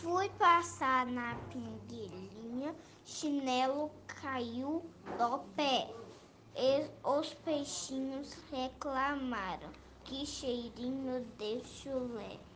Fui passar na pinguelinha, chinelo caiu do pé. E os peixinhos reclamaram, que cheirinho de chulé.